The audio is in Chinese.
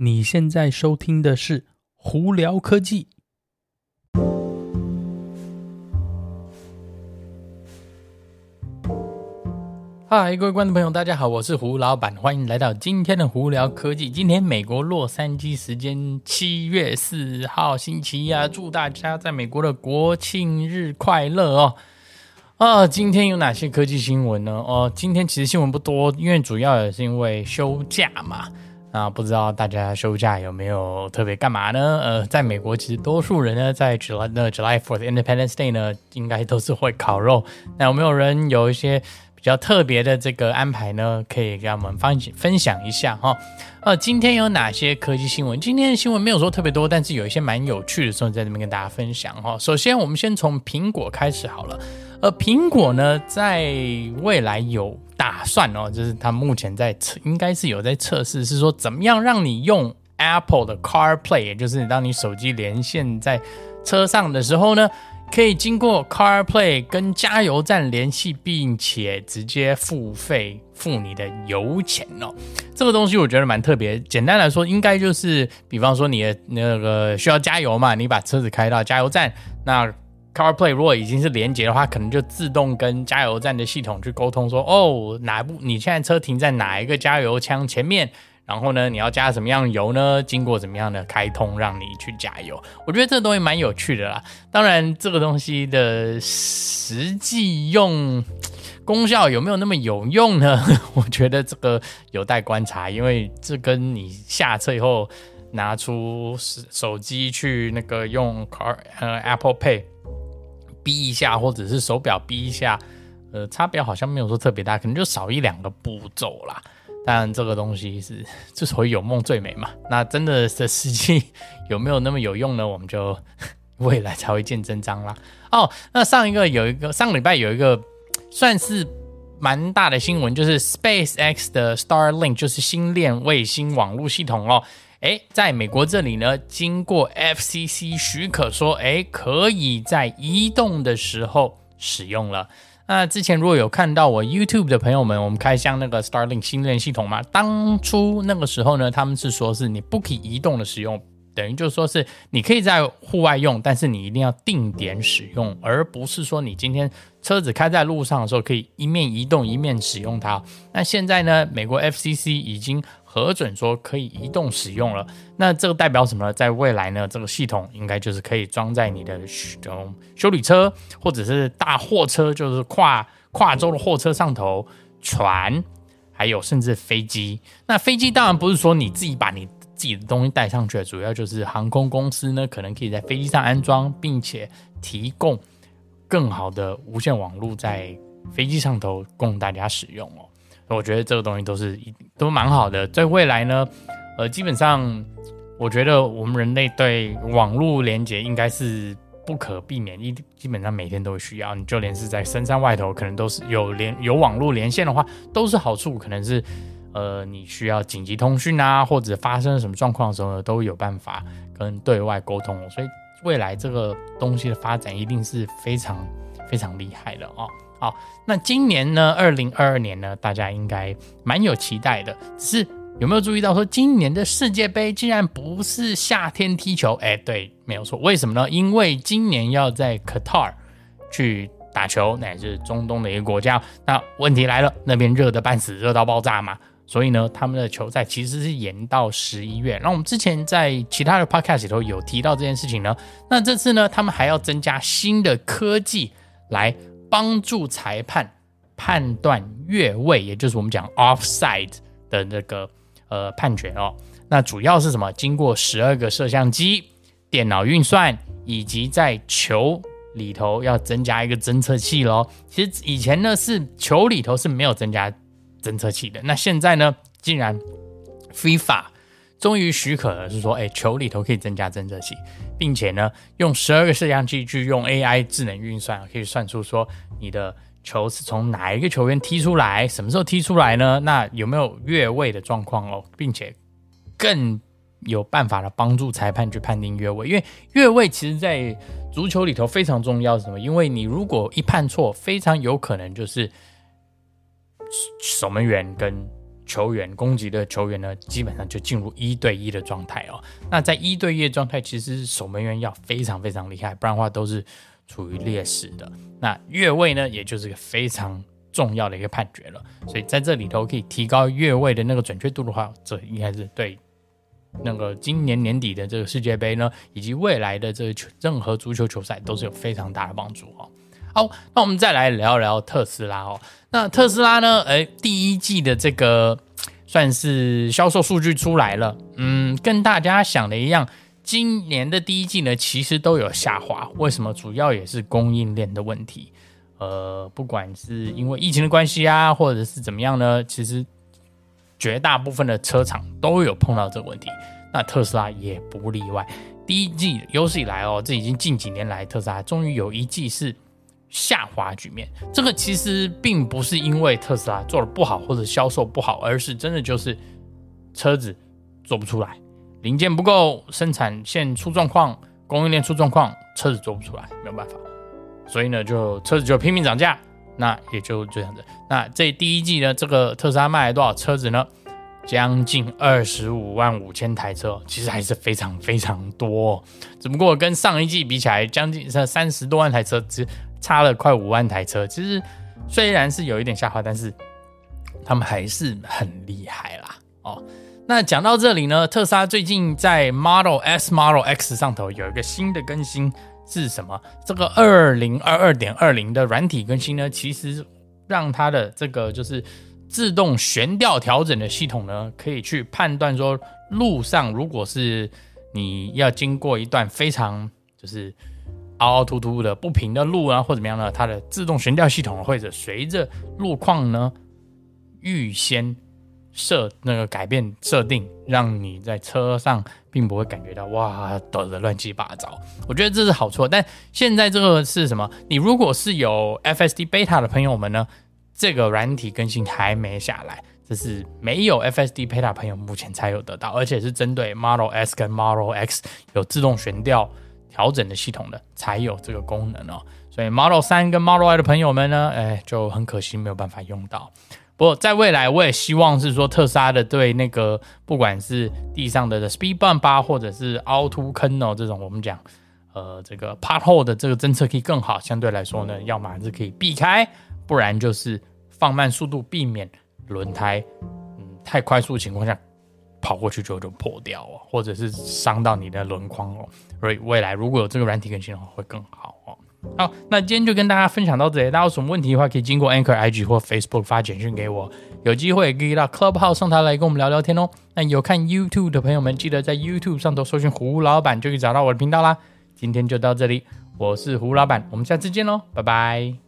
你现在收听的是《胡聊科技》。嗨，各位观众朋友，大家好，我是胡老板，欢迎来到今天的《胡聊科技》。今天美国洛杉矶时间七月四号星期一啊，祝大家在美国的国庆日快乐哦！啊，今天有哪些科技新闻呢？哦，今天其实新闻不多，因为主要也是因为休假嘛。啊，不知道大家休假有没有特别干嘛呢？呃，在美国，其实多数人呢，在 July 的 July Fourth Independence Day 呢，应该都是会烤肉。那有没有人有一些比较特别的这个安排呢？可以给我们分分享一下哈。呃，今天有哪些科技新闻？今天的新闻没有说特别多，但是有一些蛮有趣的，所以在这边跟大家分享哈。首先，我们先从苹果开始好了。呃，苹果呢，在未来有。打算哦，就是他目前在测，应该是有在测试，是说怎么样让你用 Apple 的 CarPlay，也就是当你手机连线在车上的时候呢，可以经过 CarPlay 跟加油站联系，并且直接付费付你的油钱哦。这个东西我觉得蛮特别。简单来说，应该就是，比方说你的那个需要加油嘛，你把车子开到加油站，那。CarPlay 如果已经是连接的话，可能就自动跟加油站的系统去沟通说，哦，哪部你现在车停在哪一个加油枪前面，然后呢，你要加什么样的油呢？经过怎么样的开通让你去加油？我觉得这个东西蛮有趣的啦。当然，这个东西的实际用功效有没有那么有用呢？我觉得这个有待观察，因为这跟你下车以后拿出手机去那个用 Car 呃 Apple Pay。逼一下，或者是手表逼一下，呃，差别好像没有说特别大，可能就少一两个步骤啦。当然，这个东西是之所以有梦最美嘛。那真的的实际有没有那么有用呢？我们就未来才会见真章啦。哦，那上一个有一个上个礼拜有一个算是蛮大的新闻，就是 SpaceX 的 Starlink，就是星链卫星网络系统哦。诶，在美国这里呢，经过 FCC 许可说，诶，可以在移动的时候使用了。那之前如果有看到我 YouTube 的朋友们，我们开箱那个 Starlink 星链系统嘛，当初那个时候呢，他们是说是你不可以移动的使用。等于就是说，是你可以在户外用，但是你一定要定点使用，而不是说你今天车子开在路上的时候可以一面移动一面使用它。那现在呢，美国 FCC 已经核准说可以移动使用了。那这个代表什么呢？在未来呢，这个系统应该就是可以装在你的这种休旅车或者是大货车，就是跨跨州的货车上头，船，还有甚至飞机。那飞机当然不是说你自己把你。自己的东西带上去，主要就是航空公司呢，可能可以在飞机上安装，并且提供更好的无线网络在飞机上头供大家使用哦。我觉得这个东西都是都蛮好的。在未来呢，呃，基本上我觉得我们人类对网络连接应该是不可避免，一基本上每天都会需要。你就连是在深山外头，可能都是有连有网络连线的话，都是好处，可能是。呃，你需要紧急通讯啊，或者发生什么状况的时候呢，都有办法跟对外沟通。所以未来这个东西的发展一定是非常非常厉害的哦。好，那今年呢，二零二二年呢，大家应该蛮有期待的。只是有没有注意到说，今年的世界杯竟然不是夏天踢球？哎，对，没有错。为什么呢？因为今年要在 Qatar 去打球，乃至中东的一个国家。那问题来了，那边热得半死，热到爆炸嘛。所以呢，他们的球赛其实是延到十一月。那我们之前在其他的 podcast 里头有提到这件事情呢。那这次呢，他们还要增加新的科技来帮助裁判判断越位，也就是我们讲 offside 的那个呃判决哦。那主要是什么？经过十二个摄像机、电脑运算，以及在球里头要增加一个侦测器喽。其实以前呢是球里头是没有增加。侦测器的，那现在呢，竟然 FIFA 终于许可了，是说，哎，球里头可以增加侦测器，并且呢，用十二个摄像机去用 AI 智能运算，可以算出说你的球是从哪一个球员踢出来，什么时候踢出来呢？那有没有越位的状况哦？并且更有办法的帮助裁判去判定越位，因为越位其实在足球里头非常重要，是什么？因为你如果一判错，非常有可能就是。守门员跟球员攻击的球员呢，基本上就进入一对一的状态哦。那在一对一的状态，其实守门员要非常非常厉害，不然的话都是处于劣势的。那越位呢，也就是个非常重要的一个判决了。所以在这里头可以提高越位的那个准确度的话，这应该是对那个今年年底的这个世界杯呢，以及未来的这个球任何足球球赛都是有非常大的帮助哦。好，那我们再来聊聊特斯拉哦。那特斯拉呢？诶，第一季的这个算是销售数据出来了，嗯，跟大家想的一样，今年的第一季呢，其实都有下滑。为什么？主要也是供应链的问题。呃，不管是因为疫情的关系啊，或者是怎么样呢，其实绝大部分的车厂都有碰到这个问题。那特斯拉也不例外。第一季有史以来哦，这已经近几年来，特斯拉终于有一季是。下滑局面，这个其实并不是因为特斯拉做的不好或者销售不好，而是真的就是车子做不出来，零件不够，生产线出状况，供应链出状况，车子做不出来，没有办法，所以呢，就车子就拼命涨价，那也就这样子。那这第一季呢，这个特斯拉卖了多少车子呢？将近二十五万五千台车，其实还是非常非常多，只不过跟上一季比起来，将近三三十多万台车只。差了快五万台车，其实虽然是有一点下滑，但是他们还是很厉害啦。哦，那讲到这里呢，特斯拉最近在 Model S、Model X 上头有一个新的更新是什么？这个二零二二点二零的软体更新呢，其实让它的这个就是自动悬吊调整的系统呢，可以去判断说路上如果是你要经过一段非常就是。凹凹凸凸的不平的路啊，或怎么样呢？它的自动悬吊系统或者随着路况呢，预先设那个改变设定，让你在车上并不会感觉到哇抖得乱七八糟。我觉得这是好处。但现在这个是什么？你如果是有 FSD Beta 的朋友们呢，这个软体更新还没下来，这是没有 FSD Beta 朋友目前才有得到，而且是针对 Model S 跟 Model X 有自动悬吊。调整的系统的才有这个功能哦，所以 Model 三跟 Model Y 的朋友们呢，哎，就很可惜没有办法用到。不过在未来，我也希望是说特斯拉的对那个不管是地上的 Speed Bump 啊，或者是凹凸坑哦这种，我们讲呃这个 Pothole 的这个侦测可以更好。相对来说呢，要么是可以避开，不然就是放慢速度，避免轮胎嗯太快速的情况下。跑过去之后就破掉哦，或者是伤到你的轮框哦。所以未来如果有这个软体更新的话，会更好哦。好，那今天就跟大家分享到这里。大家有什么问题的话，可以经过 Anchor IG 或 Facebook 发简讯给我。有机会可以到 Clubhouse 上台来跟我们聊聊天哦。那有看 YouTube 的朋友们，记得在 YouTube 上头搜寻胡老板，就可以找到我的频道啦。今天就到这里，我是胡老板，我们下次见喽，拜拜。